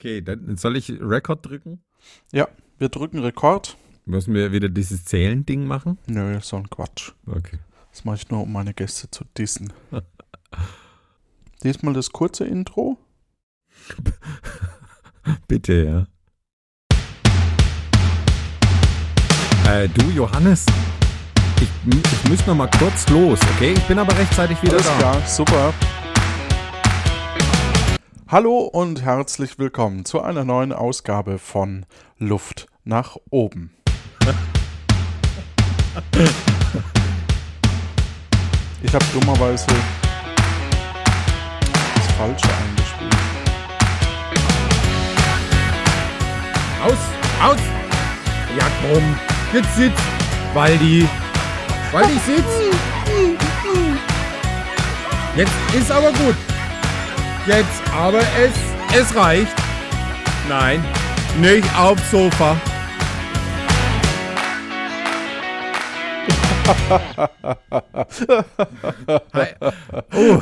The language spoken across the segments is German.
Okay, dann soll ich Rekord drücken? Ja, wir drücken Rekord. Müssen wir wieder dieses Zählen-Ding machen? Nö, so ein Quatsch. Okay. Das mache ich nur, um meine Gäste zu dissen. Diesmal das kurze Intro. Bitte, ja. Äh, du, Johannes, ich, ich muss noch mal kurz los, okay? Ich bin aber rechtzeitig wieder Alles da. klar, super. Hallo und herzlich willkommen zu einer neuen Ausgabe von Luft nach oben. Ich habe dummerweise das Falsche eingespielt. Aus, aus! Ja, komm, jetzt sitz! Waldi! Waldi, sitz! Jetzt ist aber gut! Jetzt aber es, es reicht! Nein, nicht aufs Sofa! Oh,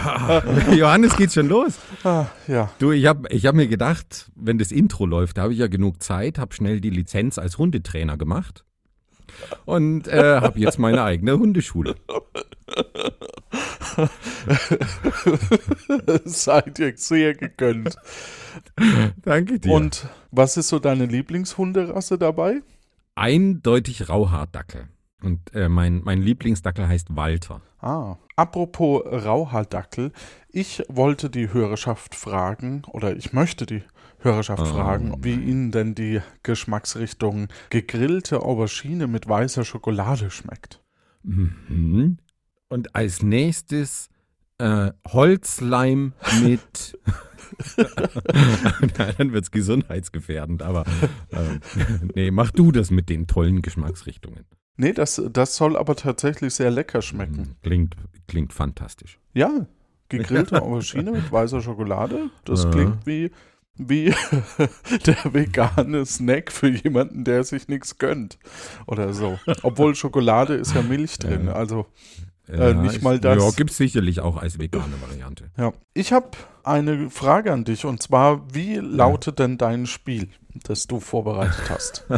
Johannes, geht's schon los? Ah, ja, Du, ich habe ich hab mir gedacht, wenn das Intro läuft, da habe ich ja genug Zeit, habe schnell die Lizenz als Hundetrainer gemacht und äh, habe jetzt meine eigene Hundeschule. seid ihr sehr gegönnt. Danke dir. Und was ist so deine Lieblingshunderasse dabei? eindeutig Rauhaardackel. Und äh, mein, mein Lieblingsdackel heißt Walter. Ah, apropos Rauhaardackel, ich wollte die Hörerschaft fragen, oder ich möchte die Hörerschaft Oh, fragen, wie Ihnen denn die Geschmacksrichtung gegrillte Aubergine mit weißer Schokolade schmeckt. Mhm. Und als nächstes äh, Holzleim mit. Dann wird es gesundheitsgefährdend, aber äh, nee, mach du das mit den tollen Geschmacksrichtungen. Nee, das, das soll aber tatsächlich sehr lecker schmecken. Mhm. Klingt, klingt fantastisch. Ja, gegrillte Aubergine mit weißer Schokolade, das Ja. klingt wie, wie der vegane Snack für jemanden, der sich nichts gönnt. Oder so. Obwohl Schokolade ist ja Milch drin, Ja. also Äh, nicht ist- mal das. Ja, gibt es sicherlich auch als vegane Variante. Ja, ich habe eine Frage an dich und zwar, wie lautet denn dein Spiel, das du vorbereitet hast?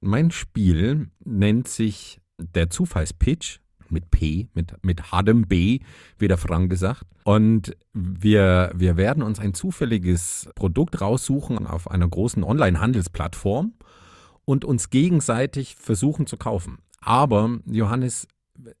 Mein Spiel nennt sich der Zufallspitch mit P, mit, mit hartem B, wie der Frank gesagt. Und wir, wir werden uns ein zufälliges Produkt raussuchen auf einer großen Online-Handelsplattform und uns gegenseitig versuchen zu kaufen. Aber, Johannes,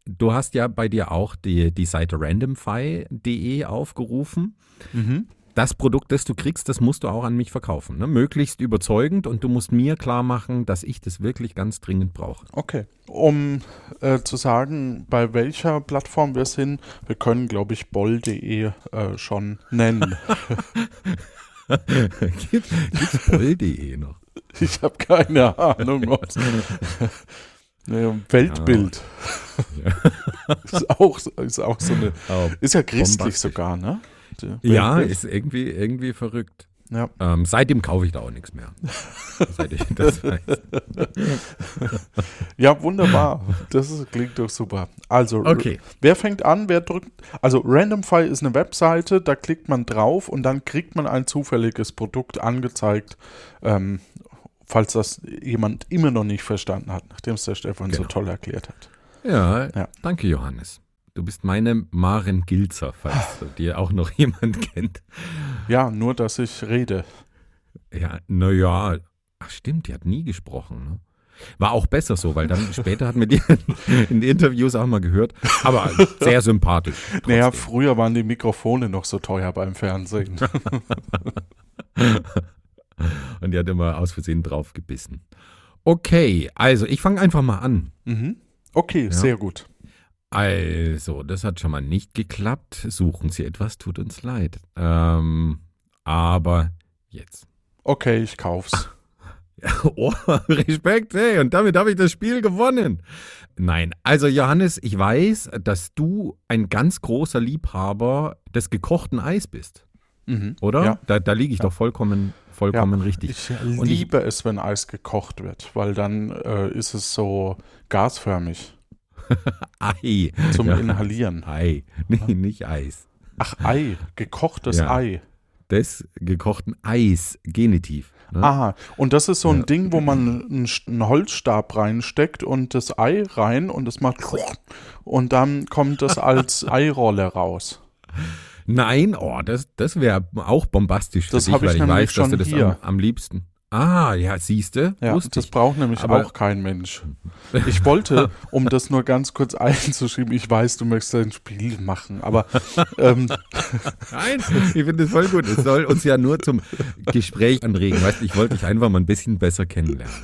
du hast ja bei dir auch die, die Seite randomfy.de aufgerufen mhm. Das Produkt, das du kriegst, das musst du auch an mich verkaufen. Ne? Möglichst überzeugend und du musst mir klar machen, dass ich das wirklich ganz dringend brauche. Okay. Um äh, zu sagen, bei welcher Plattform wir sind, wir können, glaube ich, boll.de äh, schon nennen. Gibt es boll.de noch? Ich habe keine Ahnung. ob's- nee, Weltbild. ist, auch, ist auch so eine. Oh, Ist ja christlich Bombastisch. sogar, ne? Die ja, Weltbild. ist irgendwie, irgendwie verrückt. ja. Ähm, seitdem kaufe ich da auch nichts mehr. Seit ich das weiß. Ja, wunderbar. Das ist, klingt doch super. Also, Okay. wer fängt an? Wer drückt? Also, Randomfy ist eine Webseite, da klickt man drauf und dann kriegt man ein zufälliges Produkt angezeigt, ähm, falls das jemand immer noch nicht verstanden hat, nachdem es der Stefan so Genau. toll erklärt hat. Ja, Ja. danke Johannes. Du bist meine Maren Gilzer, falls dir auch noch jemand kennt. Ja, nur, dass ich rede. Ja, naja, ach stimmt, die hat nie gesprochen. Ne? War auch besser so, weil dann später hat man die in den Interviews auch mal gehört. Aber sehr sympathisch. Naja, trotzdem. früher waren die Mikrofone noch so teuer beim Fernsehen. Und die hat immer aus Versehen drauf gebissen. Okay, also ich fange einfach mal an. mhm. Okay, sehr gut. Also, das hat schon mal nicht geklappt. Suchen Sie etwas, tut uns leid. Ähm, aber jetzt. Okay, ich kauf's. Oh, Respekt, hey, und damit habe ich das Spiel gewonnen. Nein, also Johannes, ich weiß, dass du ein ganz großer Liebhaber des gekochten Eis bist, Mhm. oder? Ja. Da, da liege ich doch vollkommen, vollkommen richtig. Ich Und ich- liebe es, wenn Eis gekocht wird, weil dann äh, ist es so gasförmig Ei. zum Ja. Inhalieren. Ei, nee, nicht Eis. Ach, Ei, gekochtes Ja. Ei. des gekochten Eis, Genitiv. Ne? Aha, und das ist so ein Ja. Ding, wo man einen, Holzstab reinsteckt und das Ei rein und es macht und dann kommt das als Eirolle raus. Nein, oh, das, das wäre auch bombastisch für Das dich, ich weil ich nämlich weiß, dass du das hier. am, am liebsten. Ah, ja, siehste, Ja, das braucht nämlich Aber- auch kein Mensch. Ich wollte, um das nur ganz kurz einzuschieben, ich weiß, du möchtest ein Spiel machen, aber ähm, Nein, ich finde das voll gut. Es soll uns ja nur zum Gespräch anregen. Weißt ich wollte dich einfach mal ein bisschen besser kennenlernen.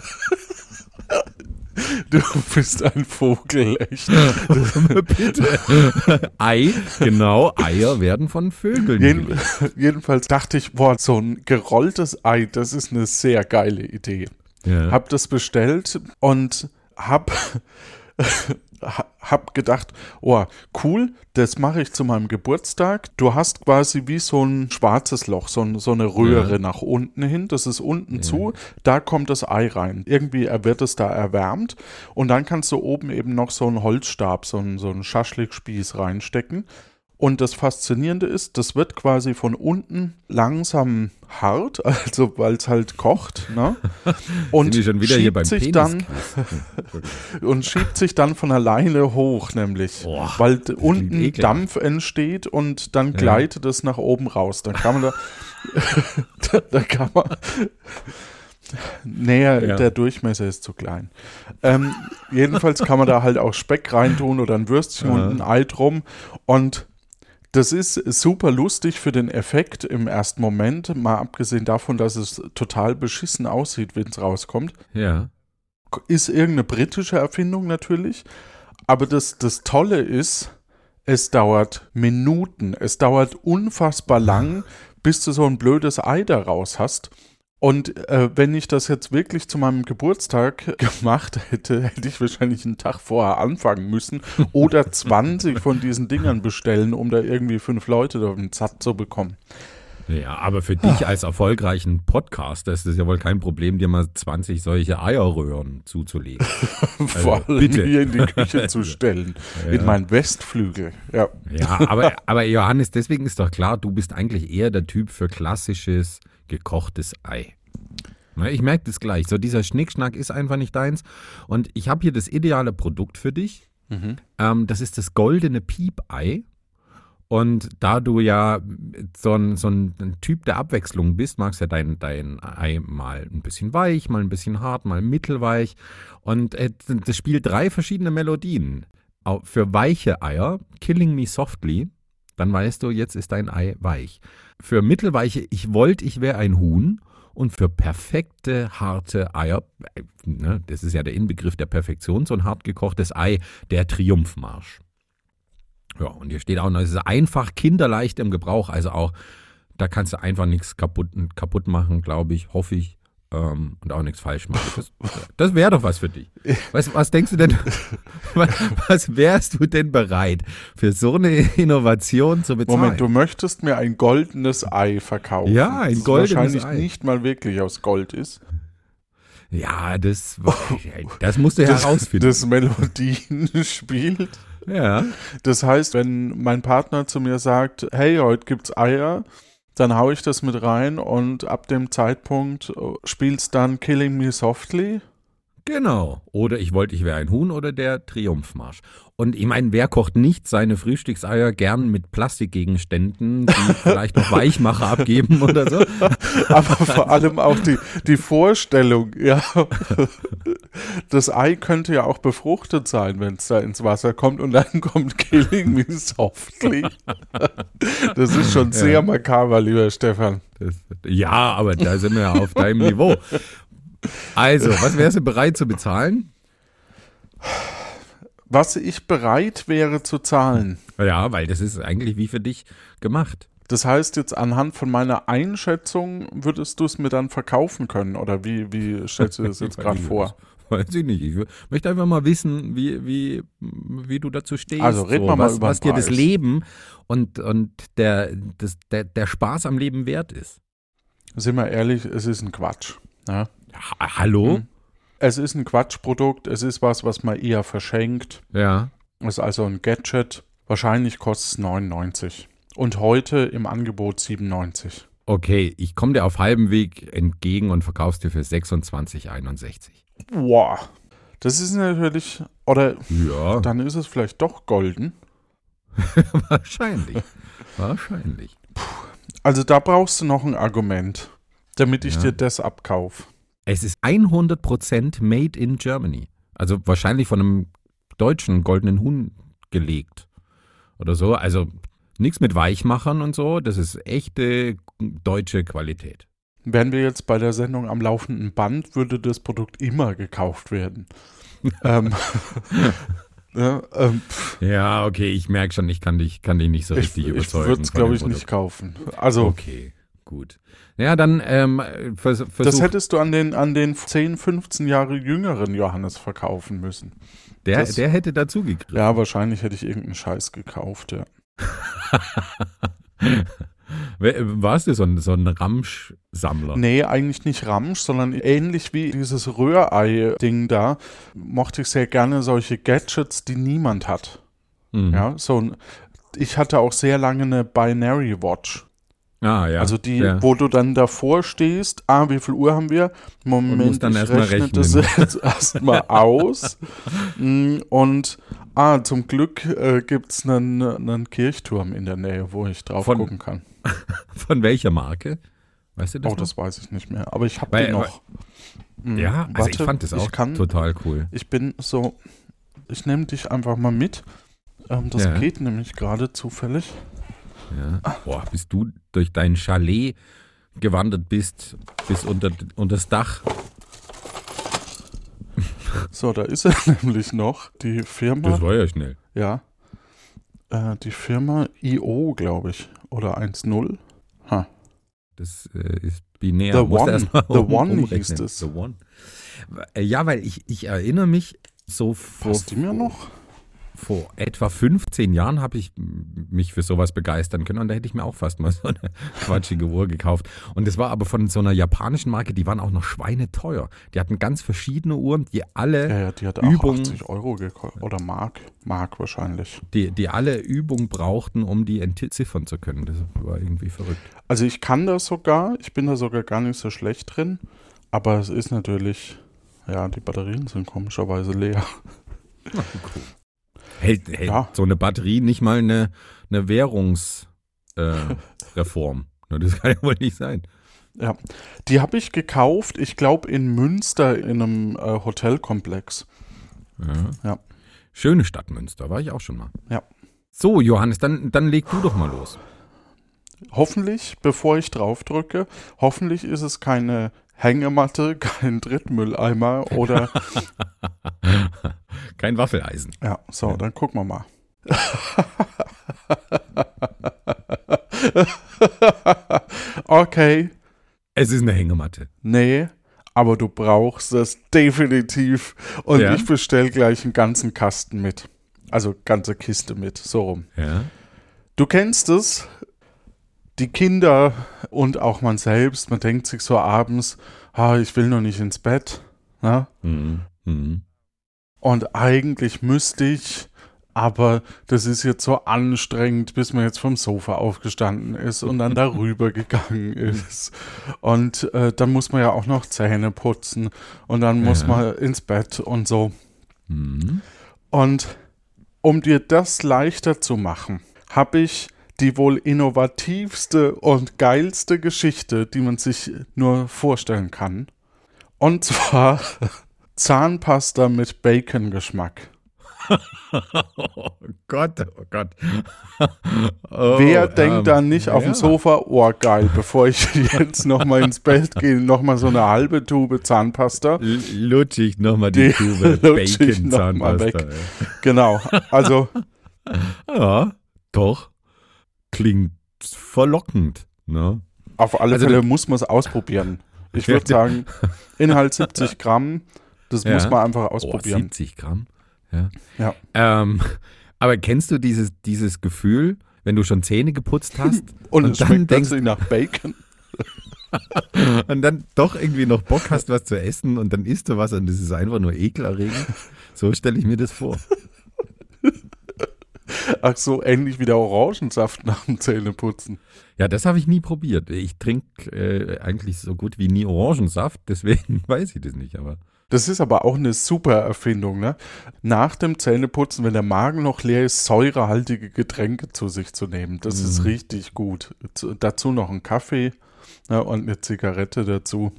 Du bist ein Vogel, echt. Bitte. Ei, genau, Eier werden von Vögeln Jeden, jedenfalls dachte ich, boah, so ein gerolltes Ei, das ist eine sehr geile Idee. Ja. Hab das bestellt und hab, hab gedacht, oh, cool, das mache ich zu meinem Geburtstag. Du hast quasi wie so ein schwarzes Loch, so, ein, so eine Röhre Ja. nach unten hin. Das ist unten zu, da kommt das Ei rein. Irgendwie wird es da erwärmt und dann kannst du oben eben noch so einen Holzstab, so einen, so einen Schaschlikspieß reinstecken. Und das Faszinierende ist, das wird quasi von unten langsam hart, also weil es halt kocht, ne? Und schiebt sich dann und schiebt sich dann von alleine hoch, nämlich, Boah, weil unten ekelhaft. Dampf entsteht und dann gleitet es nach oben raus. Dann kann man da, da, da kann man näher, Ja. der Durchmesser ist zu klein. Ähm, jedenfalls kann man da halt auch Speck reintun oder ein Würstchen Ja. und ein Ei drum und das ist super lustig für den Effekt im ersten Moment, mal abgesehen davon, dass es total beschissen aussieht, wenn es rauskommt Ja. ist irgendeine britische Erfindung natürlich. Aber das, das Tolle ist, es dauert Minuten. Es dauert unfassbar lang, bis du so ein blödes Ei daraus hast. Und äh, wenn ich das jetzt wirklich zu meinem Geburtstag gemacht hätte, hätte ich wahrscheinlich einen Tag vorher anfangen müssen oder 20 von diesen Dingern bestellen, um da irgendwie fünf Leute auf den Satt zu bekommen. Ja, aber für dich als erfolgreichen Podcaster ist es ja wohl kein Problem, dir mal 20 solche Eierröhren zuzulegen. Vor allem bitte. hier in die Küche zu stellen. In meinen Westflügel. Ja. Ja, aber, aber Johannes, deswegen ist doch klar, du bist eigentlich eher der Typ für klassisches gekochtes Ei. Na, Ich merke das gleich. So dieser Schnickschnack ist einfach nicht deins. Und ich habe hier das ideale Produkt für dich. Ähm, das ist das goldene Piepei. Und da du ja so ein, so ein Typ der Abwechslung bist, magst ja dein, dein Ei mal ein bisschen weich, mal ein bisschen hart, mal mittelweich. Und äh, das spielt drei verschiedene Melodien. Für weiche Eier, Killing Me Softly, dann weißt du, jetzt ist dein Ei weich. Für mittelweiche, ich wollte, ich wäre ein Huhn. Und für perfekte, harte Eier, äh, ne, das ist ja der Inbegriff der Perfektion, so ein hart gekochtes Ei, der Triumphmarsch. Ja, und hier steht auch noch, es ist einfach kinderleicht im Gebrauch, also auch, da kannst du einfach nichts kaputt, kaputt machen, glaube ich, hoffe ich, ähm, und auch nichts falsch machen. Das, das wäre doch was für dich. Was, was denkst du denn, was, was wärst du denn bereit, für so eine Innovation zu bezahlen? Moment, du möchtest mir ein goldenes Ei verkaufen. Ja, ein das goldenes wahrscheinlich Ei. nicht mal wirklich aus Gold ist. ja, das, das musst du herausfinden. Das Melodien spielt. ja. Das heißt, wenn mein Partner zu mir sagt, hey, heute gibt's Eier, dann hau ich das mit rein und ab dem Zeitpunkt äh, spielt's dann Killing Me Softly. Genau. Oder ich wollte, ich wäre ein Huhn oder der Triumphmarsch. Und ich meine, wer kocht nicht seine Frühstückseier gern mit Plastikgegenständen, die vielleicht noch Weichmacher abgeben oder so? Aber vor allem auch die, die Vorstellung, ja. Das Ei könnte ja auch befruchtet sein, wenn es da ins Wasser kommt und dann kommt Killing Me Softly. Das ist schon sehr makaber, lieber Stefan. Das, ja, aber da sind wir ja auf deinem Niveau. Also, was wärst du bereit zu bezahlen? Was ich bereit wäre zu zahlen. Ja, weil das ist eigentlich wie für dich gemacht. Das heißt, jetzt anhand von meiner Einschätzung würdest du es mir dann verkaufen können? Oder wie, wie stellst du das jetzt gerade vor? Weiß ich nicht. Ich möchte einfach mal wissen, wie, wie, wie du dazu stehst. Also reden wir mal was, über was dir das. Leben und, und der, das, der, der Spaß am Leben wert ist. Sind wir ehrlich, es ist ein Quatsch. Ja? Ha Hallo? Mhm. Es ist ein Quatschprodukt, es ist was, was man eher verschenkt. Ja. Es ist also ein Gadget. Wahrscheinlich kostet es 99. Und heute im Angebot 97. Okay, ich komme dir auf halbem Weg entgegen und verkauf's dir für 26,61. Boah. Das ist natürlich, oder Ja, dann ist es vielleicht doch golden. wahrscheinlich. Wahrscheinlich. Also da brauchst du noch ein Argument, damit ich Ja. dir das abkaufe. Es ist 100% made in Germany. Also wahrscheinlich von einem deutschen goldenen Huhn gelegt. Oder so. Also nichts mit Weichmachern und so. Das ist echte deutsche Qualität. Wären wir jetzt bei der Sendung am laufenden Band, würde das Produkt immer gekauft werden. ähm, ja, ähm, pff, Ja, okay, ich merke schon, ich kann dich, kann dich nicht so ich richtig ich überzeugen. würde es, glaube ich, nicht Produkt. kaufen. Also, Okay, gut. Ja, dann ähm, vers das versuch, hättest du an den, an den 10, 15 Jahre jüngeren Johannes verkaufen müssen. der, das- der hätte dazugegriffen. Ja, wahrscheinlich hätte ich irgendeinen Scheiß gekauft, ja. Warst du so ein, so ein Ramsch-Sammler? Nee, eigentlich nicht Ramsch, sondern ähnlich wie dieses Rührei-Ding da, mochte ich sehr gerne solche Gadgets, die niemand hat. Mhm. Ja, so ein, ich hatte auch sehr lange eine Binary Watch. Ah, ja. Also die, ja. wo du dann davor stehst, ah, wie viel Uhr haben wir? Moment, musst dann ich erst rechne rechnen. das jetzt erstmal aus. Mm, Und ah, zum Glück äh, gibt es einen, einen Kirchturm in der Nähe, wo ich drauf Von- gucken kann. Von welcher Marke? Weißt du das? Oh, noch? das weiß ich nicht mehr. Aber ich habe Weil- die noch. Mm, ja, also ich warte, fand das auch ich kann, total cool. Ich bin so, ich nehme dich einfach mal mit. Ähm, das Ja. geht nämlich gerade zufällig. Ja. Boah, bis du durch dein Chalet gewandert bist, bis unter, unter das Dach. So, da ist er nämlich noch. Die Firma. Das war ja schnell. Ja. Äh, die Firma IO, glaube ich. Oder 1.0. Ha. Das äh, ist binär. The Musst du One. The um- One umrechnen. hieß es. The One. Äh, Ja, weil ich, ich erinnere mich, so vor, Passt die mir noch? Vor etwa 15 Jahren habe ich mich für sowas begeistern können und da hätte ich mir auch fast mal so eine quatschige Uhr gekauft. Und das war aber von so einer japanischen Marke, die waren auch noch schweineteuer. Die hatten ganz verschiedene Uhren, die alle Ja, ja, die hat auch Übung. 80 Euro gekostet. Oder Mark. Mark wahrscheinlich. die, die alle Übung brauchten, um die entziffern zu können. Das war irgendwie verrückt. Also ich kann das sogar. Ich bin da sogar gar nicht so schlecht drin. Aber es ist natürlich. Ja, die Batterien sind komischerweise leer. Hält, hält Ja. so eine Batterie nicht mal eine, eine Währungsreform? Äh, das kann ja wohl nicht sein. Ja, die habe ich gekauft, ich glaube in Münster in einem äh, Hotelkomplex. Ja. Ja. Schöne Stadt Münster, war ich auch schon mal. Ja. So, Johannes, dann, dann leg du doch mal los. Hoffentlich, bevor ich drauf drücke, hoffentlich ist es keine Hängematte, kein Drittmülleimer oder. Kein Waffeleisen. ja, so, Ja. dann gucken wir mal. okay, Es ist eine Hängematte. nee, aber du brauchst es definitiv. Und Ja? ich bestell gleich einen ganzen Kasten mit. Also ganze Kiste mit, so rum. Ja. Du kennst es, die Kinder und auch man selbst, man denkt sich so abends, ah, ich will noch nicht ins Bett. Ne? Mhm. Mhm. Und eigentlich müsste ich, aber das ist jetzt so anstrengend, bis man jetzt vom Sofa aufgestanden ist und dann darüber gegangen ist. Und äh, dann muss man ja auch noch Zähne putzen und dann muss Ja. man ins Bett und so. Mhm. Und um dir das leichter zu machen, habe ich die wohl innovativste und geilste Geschichte, die man sich nur vorstellen kann. Und zwar Zahnpasta mit Bacon-Geschmack. Oh Gott, oh Gott. Oh, Wer denkt ähm, da nicht auf ja. dem Sofa, oh geil, bevor ich jetzt nochmal ins Bett gehe, nochmal so eine halbe Tube Zahnpasta. L- Lutschig nochmal die, Die Tube lutsch ich Bacon-Zahnpasta. Genau, also. Ja, doch. Klingt verlockend, ne? Auf alle Also Fälle du- muss man es ausprobieren. Ich würde sagen, Inhalt 70 Gramm, das Ja. muss man einfach Oh, ausprobieren. 70 Gramm. Ja. Ja. Ähm, aber kennst du dieses, dieses Gefühl, wenn du schon Zähne geputzt hast und, und dann denkst- plötzlich nach Bacon. und dann doch irgendwie noch Bock hast, was zu essen und dann isst du was und das ist einfach nur ekelerregend? So stelle ich mir das vor. Ach so, ähnlich wie der Orangensaft nach dem Zähneputzen. Ja, das habe ich nie probiert. Ich trinke äh, eigentlich so gut wie nie Orangensaft, deswegen weiß ich das nicht, aber. Das ist aber auch eine super Erfindung, ne? Nach dem Zähneputzen, wenn der Magen noch leer ist, säurehaltige Getränke zu sich zu nehmen. Das Mhm. ist richtig gut. Zu, dazu noch ein Kaffee ne, und eine Zigarette dazu.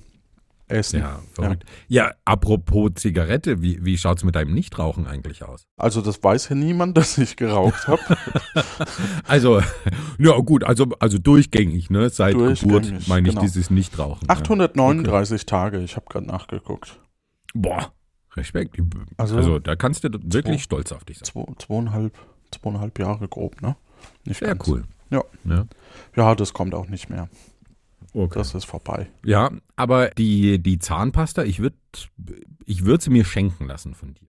Essen. Ja, verrückt. Ja, apropos Zigarette, wie, wie schaut es mit deinem Nichtrauchen eigentlich aus? Also das weiß ja niemand, dass ich geraucht habe. Also, ja gut, also, also durchgängig, ne? Seit Durchgängig, Geburt meine ich genau. dieses Nichtrauchen. 839 Tage, ich habe gerade nachgeguckt. Ja. Boah, Respekt. Also- Also, da kannst du wirklich Zwei- stolz auf dich sein. Zwei, zweieinhalb, zweieinhalb Jahre grob, ne? Nicht Sehr ganz. cool. Ja. Ja, Ja, das kommt auch nicht mehr. Okay. Das ist vorbei. ja aber die, die Zahnpasta, ich würde ich würd sie mir schenken lassen von dir.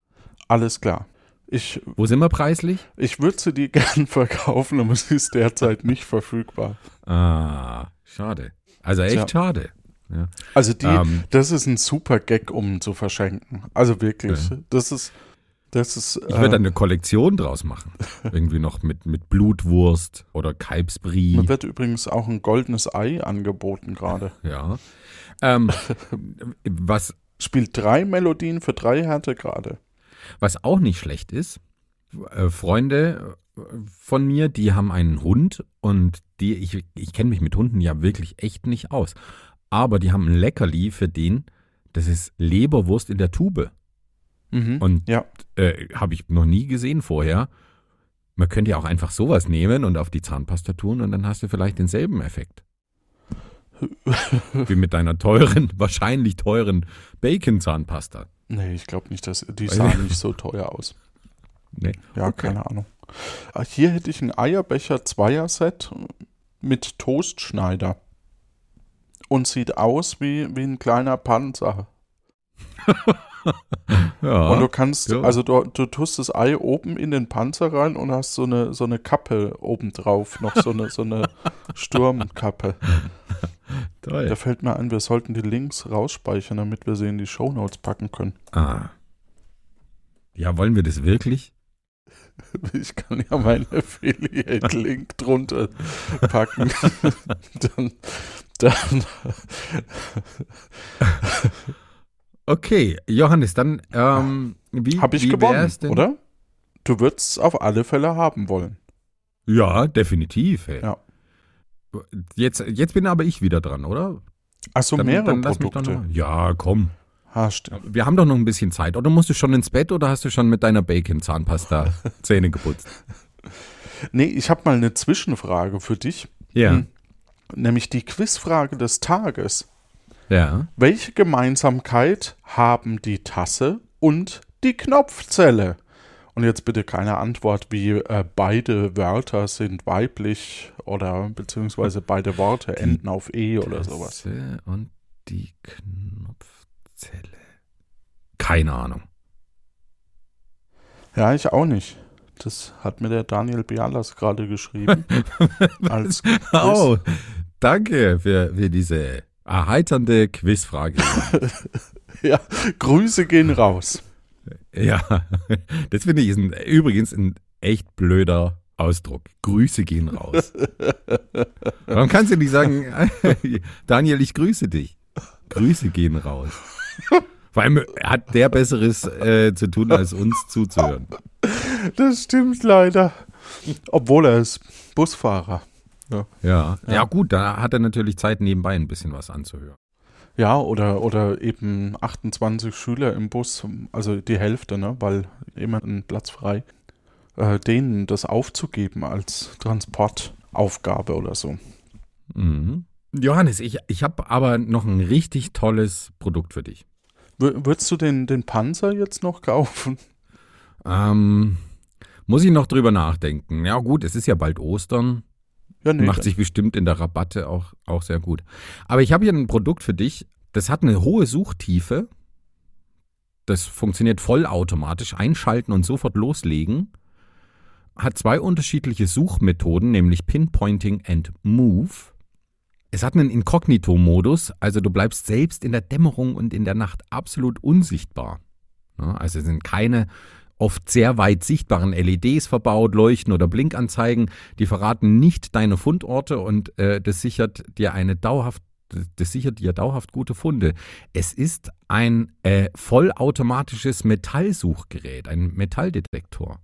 Alles klar. Ich, Wo sind wir preislich? ich würde sie dir gern verkaufen, aber sie ist derzeit nicht verfügbar. Ah, schade. Also echt Tja. schade. Ja. Also die, Ähm. das ist ein super Gag, um zu verschenken. Also wirklich. Ja. Das ist, das ist. Ich würde äh, eine Kollektion draus machen. Irgendwie noch mit, mit Blutwurst oder Kalbsbrie. mir wird übrigens auch ein goldenes Ei angeboten gerade. Ja. Ähm, was, Spielt drei Melodien für drei Härtegrade. was auch nicht schlecht ist, äh, Freunde äh, von mir, die haben einen Hund und die, ich, ich kenne mich mit Hunden ja wirklich echt nicht aus. Aber die haben ein Leckerli für den, das ist Leberwurst in der Tube. Mhm. Und ja, äh, habe ich noch nie gesehen vorher. Man könnte ja auch einfach sowas nehmen und auf die Zahnpasta tun und dann hast du vielleicht denselben Effekt. Wie mit deiner teuren, wahrscheinlich teuren Bacon-Zahnpasta. nee, ich glaube nicht, dass die Weiß sah ich- nicht so teuer aus. Nee. Ja, Okay. keine Ahnung. Ah, Hier hätte ich ein Eierbecher Zweier-Set mit Toastschneider. Und sieht aus wie, wie ein kleiner Panzer. Ja. Und du kannst, ja. also du, du tust das Ei oben in den Panzer rein und hast so eine, so eine Kappe obendrauf, noch so eine, so eine Sturmkappe. Toll. Da fällt mir ein, wir sollten die Links rausspeichern, damit wir sie in die Shownotes packen können. Ah. Ja, wollen wir das wirklich? Ich kann ja meinen Affiliate-Link drunter packen. dann, dann, Okay, Johannes, dann ähm, wie habe ich wie gewonnen, denn? oder? Du würdest es auf alle Fälle haben wollen. Ja, definitiv. Hey. Ja. Jetzt, jetzt bin aber ich wieder dran, oder? Achso, Dann- mehrere dann lass mich doch Produkte. noch- Ja, komm. Ah, stimmt. Wir haben doch noch ein bisschen Zeit. Oder musst du schon ins Bett oder hast du schon mit deiner Bacon-Zahnpasta Zähne geputzt? Nee, ich habe mal eine Zwischenfrage für dich. Ja. Hm. Nämlich die Quizfrage des Tages. Ja. Welche Gemeinsamkeit haben die Tasse und die Knopfzelle? Und jetzt bitte keine Antwort wie äh, beide Wörter sind weiblich oder beziehungsweise beide Worte enden auf E oder sowas. Tasse Und die Knopfzelle. Keine Ahnung. Ja, ich auch nicht. Das hat mir der Daniel Bialas gerade geschrieben. als Quiz. Oh, danke für, für diese erheiternde Quizfrage. Ja, Grüße gehen raus. ja, das finde ich ist ein, übrigens ein echt blöder Ausdruck. Grüße gehen raus. Warum kannst du nicht sagen, Daniel, ich grüße dich? Grüße gehen raus. Vor allem hat der Besseres äh, zu tun, als uns zuzuhören. Das stimmt leider. Obwohl er ist Busfahrer. Ja. ja, gut, da hat er natürlich Zeit, nebenbei ein bisschen was anzuhören. Ja, oder, oder eben 28 Schüler im Bus, also die Hälfte, ne, weil immer ein Platz frei, äh, denen das aufzugeben als Transportaufgabe oder so. Mhm. Johannes, ich, ich habe aber noch ein richtig tolles Produkt für dich. W würdest du den, den Panzer jetzt noch kaufen? Ähm, muss ich noch drüber nachdenken. Ja gut, es ist ja bald Ostern. Ja, nee. Macht sich bestimmt in der Rabatte auch, auch sehr gut. Aber ich habe hier ein Produkt für dich, das hat eine hohe Suchtiefe. Das funktioniert vollautomatisch. Einschalten und sofort loslegen. Hat zwei unterschiedliche Suchmethoden, nämlich Pinpointing and Move. Es hat einen Inkognito-Modus, also du bleibst selbst in der Dämmerung und in der Nacht absolut unsichtbar. Also es sind keine oft sehr weit sichtbaren LEDs verbaut, Leuchten oder Blinkanzeigen. Die verraten nicht deine Fundorte und äh, das sichert dir eine dauerhaft das sichert dir dauerhaft gute Funde. Es ist ein äh, vollautomatisches Metallsuchgerät, ein Metalldetektor.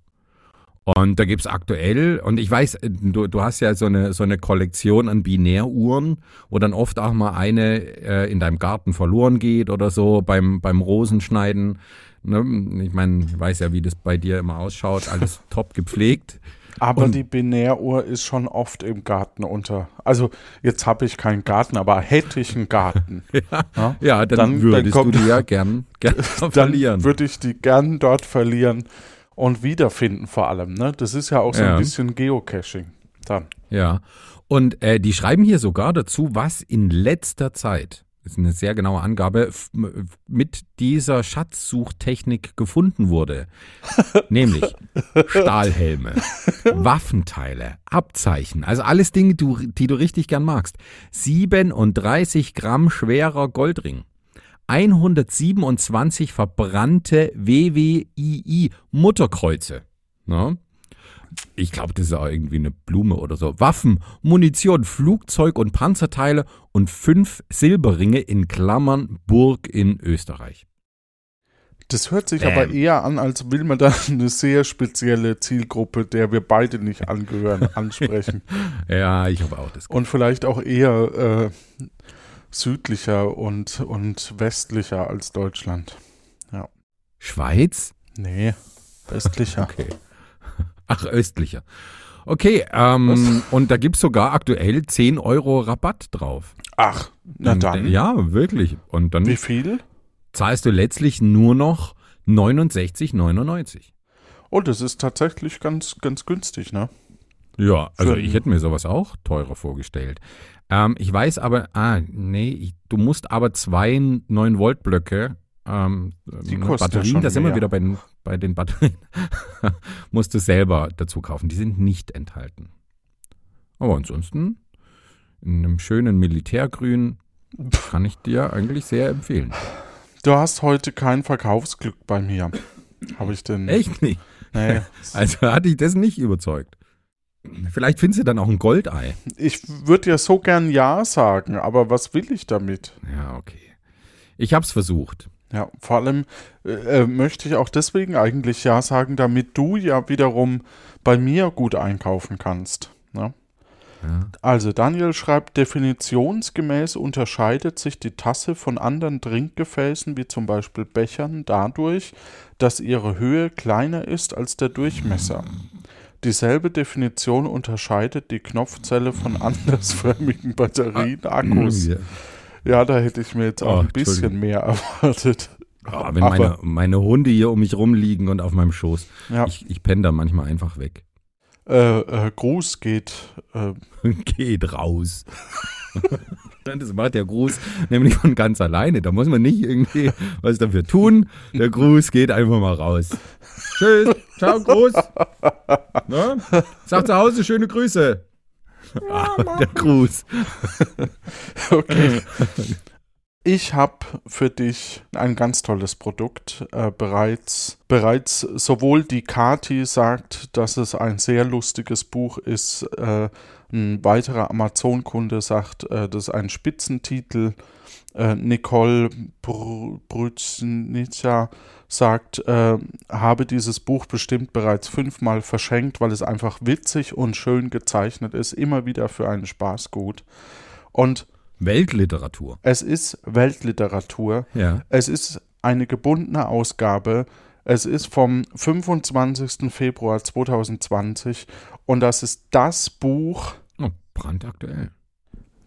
Und da gibt es aktuell, und ich weiß, du, du hast ja so eine, so eine Kollektion an Binäruhren, wo dann oft auch mal eine äh, in deinem Garten verloren geht oder so beim, beim Rosenschneiden. Ne? Ich meine, ich weiß ja, wie das bei dir immer ausschaut, alles top gepflegt. Aber und die Binäruhr ist schon oft im Garten unter. Also jetzt habe ich keinen Garten, aber hätte ich einen Garten. ja, ja, ja, dann, dann würdest dann kommt, du die ja gern, gern verlieren. Würde ich die gern dort verlieren und wiederfinden vor allem. Ne? Das ist ja auch so ja. ein bisschen Geocaching. Dann. Ja. Und äh, die schreiben hier sogar dazu, was in letzter Zeit, ist eine sehr genaue Angabe, mit dieser Schatzsuchtechnik gefunden wurde. Nämlich Stahlhelme, Waffenteile, Abzeichen, also alles Dinge, die, du richtig gern magst. 37 Gramm schwerer Goldring. 127 verbrannte WWII-Mutterkreuze. Ne? Ich glaube, das ist auch irgendwie eine Blume oder so. Waffen, Munition, Flugzeug und Panzerteile und fünf Silberringe in Klammern Burg in Österreich. Das hört sich Bam. aber eher an, als will man da eine sehr spezielle Zielgruppe, der wir beide nicht angehören, ansprechen. ja, ich habe auch das. Und vielleicht auch eher äh, südlicher und, und westlicher als Deutschland. Ja. Schweiz? Nee, östlicher. okay. Ach, östlicher. Okay, ähm, und da gibt es sogar aktuell 10 Euro Rabatt drauf. Ach, na dann. Ja, wirklich. Und dann Wie viel? Zahlst du letztlich nur noch 69,99. Oh, das ist tatsächlich ganz, ganz günstig, ne? Ja, also ich hätte mir sowas auch teurer vorgestellt. Ähm, ich weiß aber, ah, nee, ich, du musst aber zwei 9-Volt-Blöcke, ähm, Die ne, Batterien, ja da sind wir wieder bei den, bei den Batterien, musst du selber dazu kaufen. Die sind nicht enthalten. Aber ansonsten, in einem schönen Militärgrün, kann ich dir eigentlich sehr empfehlen. Du hast heute kein Verkaufsglück bei mir. Habe ich denn? Echt nicht? Nee. Also hatte ich das nicht überzeugt. Vielleicht findest du dann auch ein Goldei. Ich würde ja so gern Ja sagen, aber was will ich damit? Ja, okay. Ich habe es versucht. Ja, vor allem äh, äh, möchte ich auch deswegen eigentlich Ja sagen, damit du ja wiederum bei mir gut einkaufen kannst. Ne? Ja. Also Daniel schreibt, definitionsgemäß unterscheidet sich die Tasse von anderen Trinkgefäßen, wie zum Beispiel Bechern, dadurch, dass ihre Höhe kleiner ist als der Durchmesser. Dieselbe Definition unterscheidet die Knopfzelle von andersförmigen Batterien-Akkus. Ja. Ja, da hätte ich mir jetzt auch oh, ein bisschen mehr erwartet. Oh, wenn Aber, meine, meine Hunde hier um mich rumliegen und auf meinem Schoß. Ja. Ich, ich penne da manchmal einfach weg. Äh, äh, Gruß geht. Äh, geht raus. das macht der Gruß nämlich von ganz alleine. Da muss man nicht irgendwie was dafür tun. Der Gruß geht einfach mal raus. Tschüss, ciao, Gruß. Ne? Sag zu Hause schöne Grüße. Ah, der Gruß. okay. Ich habe für dich ein ganz tolles Produkt. Äh, bereits, bereits sowohl die Kati sagt, dass es ein sehr lustiges Buch ist. Äh, ein weiterer Amazon-Kunde sagt, äh, das ist ein Spitzentitel. Äh, Nicole Br Brütznitzer sagt, äh, habe dieses Buch bestimmt bereits fünfmal verschenkt, weil es einfach witzig und schön gezeichnet ist. Immer wieder für einen Spaß gut. Und Weltliteratur. Es ist Weltliteratur. Ja. Es ist eine gebundene Ausgabe. Es ist vom 25. Februar 2020 und das ist das Buch. Oh, brandaktuell.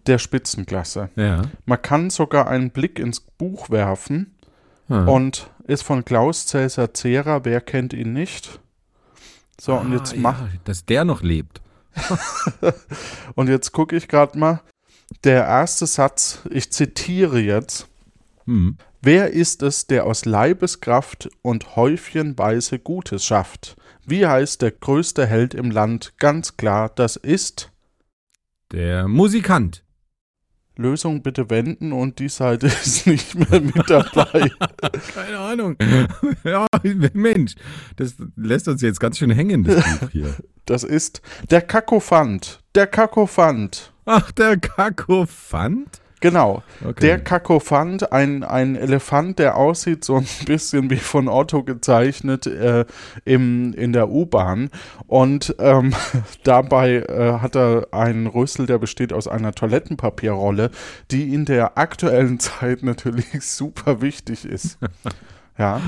Der Spitzenklasse. Ja. Man kann sogar einen Blick ins Buch werfen ah. und ist von Klaus Cäsar Zehrer. Wer kennt ihn nicht? So, ah, und jetzt mach. Ja, dass der noch lebt. und jetzt gucke ich gerade mal der erste Satz, ich zitiere jetzt. Hm. Wer ist es, der aus Leibeskraft und häufchenweise Gutes schafft? Wie heißt der größte Held im Land? Ganz klar, das ist der Musikant. Lösung bitte wenden und die Seite ist nicht mehr mit dabei. Keine Ahnung. ja, Mensch, das lässt uns jetzt ganz schön hängen, das Buch hier. Das ist der Kakophant. Der Kakophant. Ach, der Kakophant? Genau. Okay. Der Kakophant, ein, ein Elefant, der aussieht so ein bisschen wie von Otto gezeichnet äh, im, in der U-Bahn. Und ähm, dabei äh, hat er einen Rüssel, der besteht aus einer Toilettenpapierrolle, die in der aktuellen Zeit natürlich super wichtig ist. ja.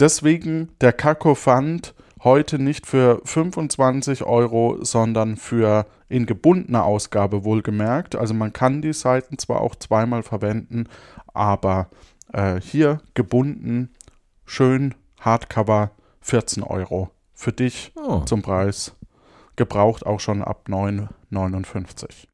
Deswegen der Kakophant heute nicht für 25 Euro, sondern für in gebundener Ausgabe wohlgemerkt. Also man kann die Seiten zwar auch zweimal verwenden, aber äh, hier gebunden, schön, Hardcover, 14 Euro. Für dich Oh. zum Preis. Gebraucht auch schon ab 9,59.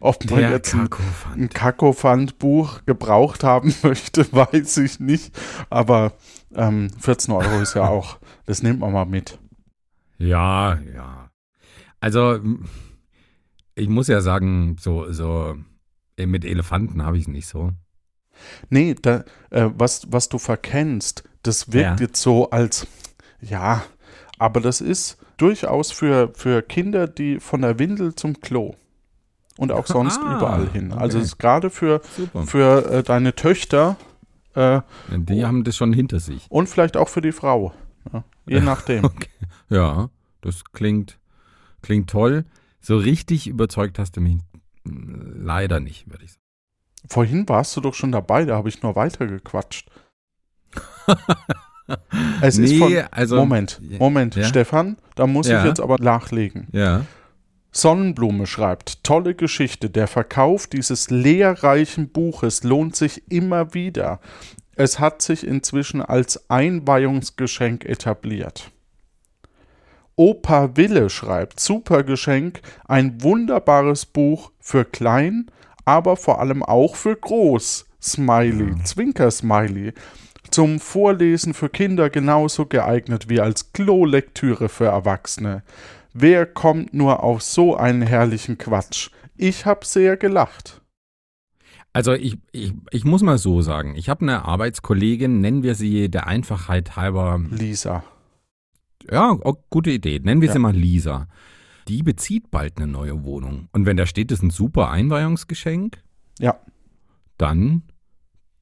Ob man Der jetzt ein, Kakophant-Buch gebraucht haben möchte, weiß ich nicht. Aber ähm, 14 Euro ist ja auch, das nimmt man mal mit. Ja, ja. Also, ich muss ja sagen, so, so äh, mit Elefanten habe ich es nicht so. Nee, da, äh, was, was du verkennst, das wirkt Ja. jetzt so als, ja, aber das ist durchaus für, für Kinder, die von der Windel zum Klo und auch sonst Ah, überall hin. Also okay. es ist gerade für, Super. für äh, deine Töchter äh, Die haben das schon hinter sich. und vielleicht auch für die Frau. Ja, je nachdem. Okay. Ja, das klingt, klingt toll. So richtig überzeugt hast du mich leider nicht, würde ich sagen. Vorhin warst du doch schon dabei, da habe ich nur weitergequatscht. es ist von, also. Moment, Moment, Ja? Stefan, da muss Ja. ich jetzt aber nachlegen. Ja. Sonnenblume schreibt, tolle Geschichte, der Verkauf dieses lehrreichen Buches lohnt sich immer wieder. Es hat sich inzwischen als Einweihungsgeschenk etabliert. Opa Wille schreibt, super Geschenk, ein wunderbares Buch für klein, aber vor allem auch für groß. Smiley, Zwinker-Smiley. Zum Vorlesen für Kinder genauso geeignet wie als Klolektüre für Erwachsene. Wer kommt nur auf so einen herrlichen Quatsch? Ich hab sehr gelacht. Also ich, ich, ich muss mal so sagen, ich habe eine Arbeitskollegin, nennen wir sie der Einfachheit halber, Lisa. ja, oh, gute Idee, nennen wir Ja. sie mal Lisa. Die bezieht bald eine neue Wohnung. Und wenn da steht, das ist ein super Einweihungsgeschenk, Ja. dann,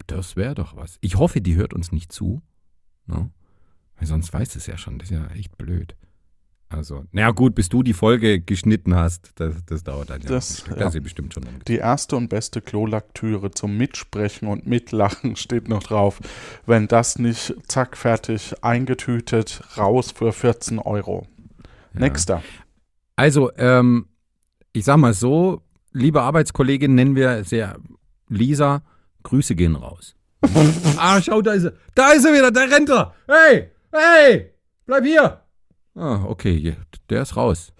das wäre doch was. Ich hoffe, die hört uns nicht zu. Ne? Weil sonst weiß es ja schon, das ist ja echt blöd. Also, naja gut, bis du die Folge geschnitten hast, das, das dauert dann ja. Das- ja. Da ist sie bestimmt schon. Die erste und beste Klolaktüre zum Mitsprechen und Mitlachen steht noch drauf. Wenn das nicht zack, fertig, eingetütet, raus für 14 Euro. Ja. Nächster. Also, ähm, ich sag mal so, liebe Arbeitskollegin, nennen wir sehr Lisa, Grüße gehen raus. ah, schau, da ist er. Da ist er wieder, da rennt er. Hey, hey, bleib hier. Ah, okay, der ist raus.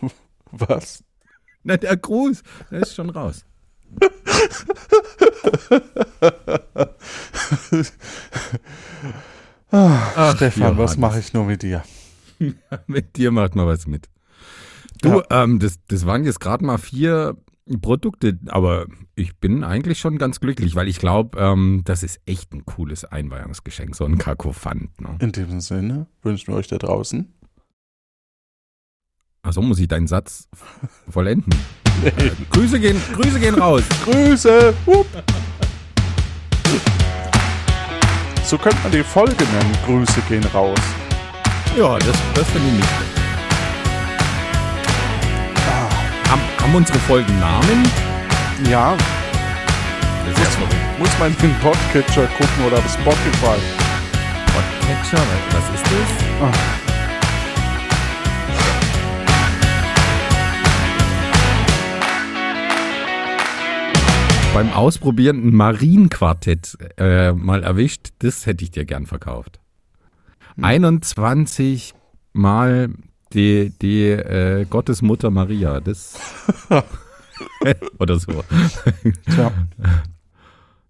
Was? Na, der Gruß, der ist schon raus. Ach, Stefan, was mache ich nur mit dir? Mit dir macht man was mit. Du, ähm, das, das waren jetzt gerade mal vier Produkte, aber ich bin eigentlich schon ganz glücklich, weil ich glaube, ähm, das ist echt ein cooles Einweihungsgeschenk, so ein Kakophant. Ne? In diesem Sinne wünschen wir euch da draußen. Achso, muss ich deinen Satz vollenden? Äh, Grüße, gehen, Grüße gehen raus. Grüße! Hup. So könnte man die Folge nennen. Grüße gehen raus. Ja, das, das finde ich nicht. schlecht. Haben, haben unsere Folgen Namen? Ja, Das ist verrückt. muss man den Podcatcher gucken oder auf Spotify. Podcatcher, was, was ist das? Beim Ausprobieren ein Marienquartett äh, mal erwischt, das hätte ich dir gern verkauft. 21 Mal die, die äh, Gottesmutter Maria, das oder so. Tja,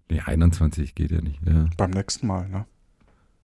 Nee, 21 geht ja nicht. Ja. beim nächsten Mal, ne?